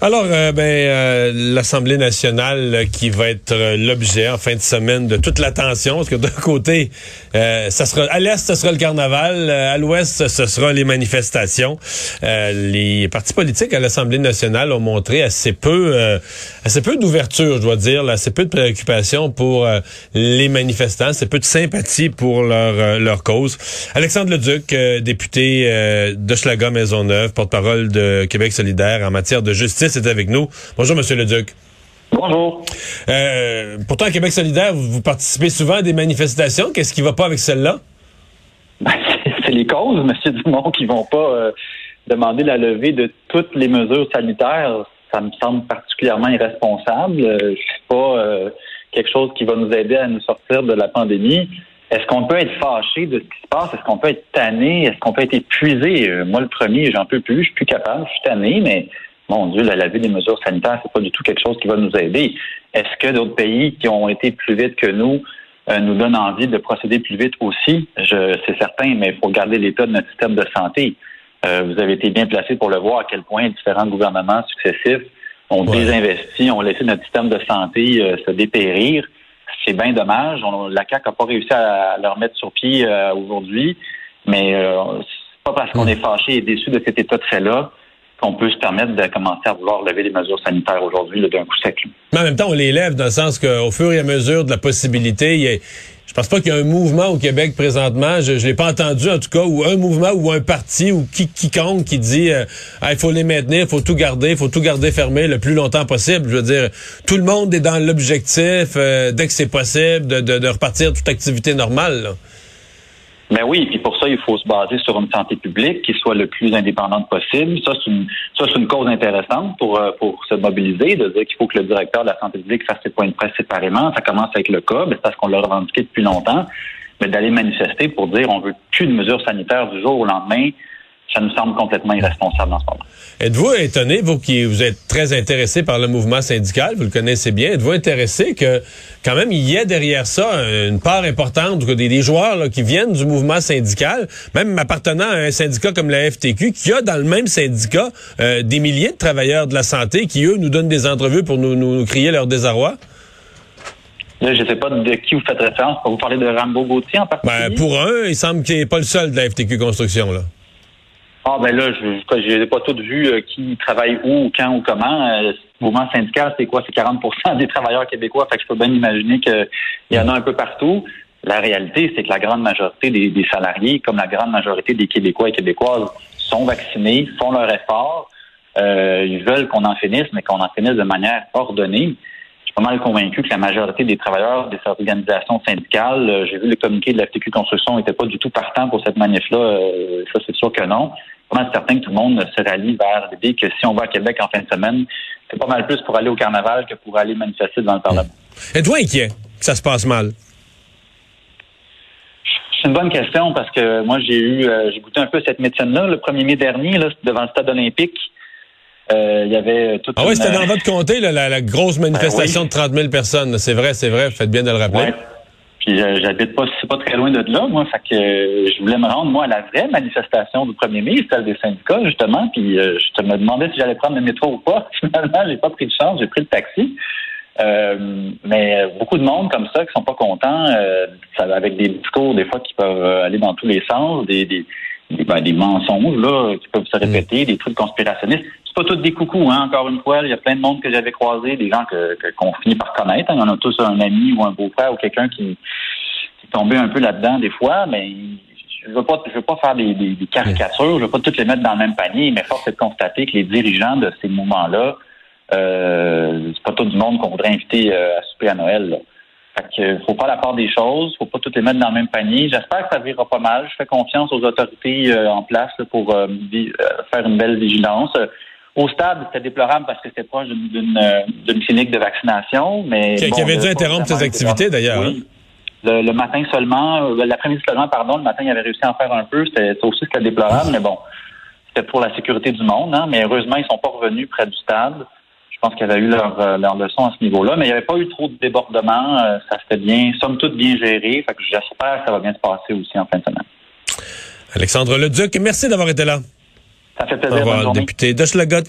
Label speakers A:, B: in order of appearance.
A: Alors, euh, ben, euh, l'Assemblée nationale euh, qui va être l'objet en fin de semaine de toute l'attention, parce que d'un côté, ça sera à l'est, ce sera le carnaval, à l'ouest, ce sera les manifestations. les partis politiques à l'Assemblée nationale ont montré assez peu, assez peu d'ouverture, je dois dire, assez peu de préoccupation pour les manifestants, assez peu de sympathie pour leur leur cause. Alexandre Leduc, député de Schlager Maisonneuve, porte-parole de Québec solidaire en matière de justice c'est avec nous. Bonjour, Monsieur le Duc.
B: Bonjour.
A: Euh, pourtant, à Québec solidaire, vous, participez souvent à des manifestations. Qu'est-ce qui va pas avec celle-là?
B: Ben, c'est les causes, M. Dumont, qui vont pas euh, demander la levée de toutes les mesures sanitaires. Ça me semble particulièrement irresponsable. Euh, je sais pas quelque chose qui va nous aider à nous sortir de la pandémie. Est-ce qu'on peut être fâché de ce qui se passe? Est-ce qu'on peut être tanné? Est-ce qu'on peut être épuisé? moi, le premier, j'en peux plus. Je suis plus capable. Je suis tanné, mais mon Dieu, la levée des mesures sanitaires, c'est pas du tout quelque chose qui va nous aider. Est-ce que d'autres pays qui ont été plus vite que nous euh, nous donnent envie de procéder plus vite aussi? Je, c'est certain, mais il faut garder l'état de notre système de santé. Euh, vous avez été bien placé pour le voir à quel point différents gouvernements successifs ont désinvesti, ont laissé notre système de santé euh, se dépérir. C'est bien dommage. la CAQ n'a pas réussi à, le remettre sur pied aujourd'hui, mais c'est pas parce qu'on est fâché et déçu de cet état de fait-là qu'on peut se permettre de commencer à vouloir lever les mesures sanitaires aujourd'hui d'un coup sec.
A: Mais en même temps, on les lève dans le sens qu'au fur et à mesure de la possibilité, il y a, je pense pas qu'il y a un mouvement au Québec présentement, je, ne l'ai pas entendu en tout cas, ou un mouvement ou un parti ou qui, quiconque qui dit euh, il faut les maintenir, il faut tout garder, il faut tout garder fermé le plus longtemps possible. Je veux dire, tout le monde est dans l'objectif euh, dès que c'est possible de, de, de, repartir toute activité normale. Là.
B: Mais oui, puis pour ça, il faut se baser sur une santé publique qui soit le plus indépendante possible. Ça, c'est une, une cause intéressante pour, euh, pour se mobiliser, de dire qu'il faut que le directeur de la santé publique fasse ses points de presse séparément. Ça commence avec le cas, c'est parce qu'on l'a revendiqué depuis longtemps. Mais d'aller manifester pour dire on veut plus de mesures sanitaires du jour au lendemain, ça nous semble complètement irresponsable dans ce moment.
A: Êtes-vous étonné, vous qui vous êtes très intéressé par le mouvement syndical, vous le connaissez bien, êtes-vous intéressé que quand même il y ait derrière ça une part importante des, des joueurs qui viennent du mouvement syndical, même appartenant à un syndicat comme la FTQ, qui a dans le même syndicat euh, des milliers de travailleurs de la santé qui, eux, nous donnent des entrevues pour nous, nous, crier leur désarroi?
B: Là, je ne sais pas de qui vous faites référence. Pour vous parler de Rambo Gauthier en particulier?
A: Ben, pour un, il semble qu'il n'est pas le seul de la FTQ Construction. là.
B: Ah ben là, je n'ai pas toutes vu euh, qui travaille où, quand ou comment. Euh, le mouvement syndical, c'est quoi? C'est 40% des travailleurs québécois. Fait que je peux bien imaginer qu'il y en a un peu partout. La réalité, c'est que la grande majorité des, salariés, comme la grande majorité des Québécois et Québécoises, sont vaccinés, font leur effort. Euh, ils veulent qu'on en finisse, mais qu'on en finisse de manière ordonnée. Pas mal convaincu que la majorité des travailleurs des organisations syndicales, j'ai vu le communiqué de la FTQ Construction, n'était pas du tout partant pour cette manif-là. ça, c'est sûr que non vraiment certain que tout le monde se rallie vers l'idée que si on va à Québec en fin de semaine, c'est pas mal plus pour aller au carnaval que pour aller manifester devant le Parlement.
A: Êtes-vous inquiet que ça se passe mal?
B: C'est une bonne question parce que moi, j'ai eu, euh, j'ai goûté un peu cette médecine-là le 1er mai dernier, là, devant le stade olympique. Euh, il y avait
A: toute Ah oui, c'était dans votre comté, la, grosse manifestation ben de 30 000 personnes. C'est vrai, c'est vrai. Faites bien de le rappeler.
B: Puis euh, j'habite pas, c'est pas très loin de là, moi. Fait que euh, je voulais me rendre, moi, à la vraie manifestation du 1er mai, celle des syndicats, justement. Puis euh, je me demandais si j'allais prendre le métro ou pas. Finalement, j'ai pas pris de chance, j'ai pris le taxi. mais beaucoup de monde comme ça qui sont pas contents, avec des discours des fois qui peuvent aller dans tous les sens, des, des, des, ben, des mensonges là qui peuvent se répéter, des trucs conspirationnistes pas tous des coucous, hein, encore une fois. Il y a plein de monde que j'avais croisé, des gens que, qu'on finit par connaître. Il y en a tous un ami ou un beau-frère ou quelqu'un qui, qui est tombé un peu là-dedans des fois, mais je veux pas, je veux pas faire des, caricatures, je veux pas toutes les mettre dans le même panier, mais force est de constater que les dirigeants de ces mouvements-là, euh, c'est pas tout le monde qu'on voudrait inviter euh, à souper à Noël. Là. Fait que faut pas la part des choses, faut pas toutes les mettre dans le même panier. J'espère que ça virera pas mal. Je fais confiance aux autorités euh, en place pour euh, faire une belle vigilance. Au stade, c'était déplorable parce que c'était proche d'une clinique de vaccination. mais
A: Qui, avait dû interrompre ses activités, d'ailleurs. Oui.
B: Hein? Le, matin seulement, euh, l'après-midi seulement, pardon, le matin, il avait réussi à en faire un peu. C'était aussi c'était déplorable, mais bon, c'était pour la sécurité du monde. Hein, mais heureusement, ils sont pas revenus près du stade. Je pense qu'ils avaient eu leur, euh, leur leçon à ce niveau-là, mais il n'y avait pas eu trop de débordements. Euh, ça s'était bien, somme toute, bien géré. Fait que j'espère que ça va bien se passer aussi en fin de semaine.
A: Alexandre Leduc, merci d'avoir été là.
B: Ça fait plaisir.
A: Au revoir, député de Québec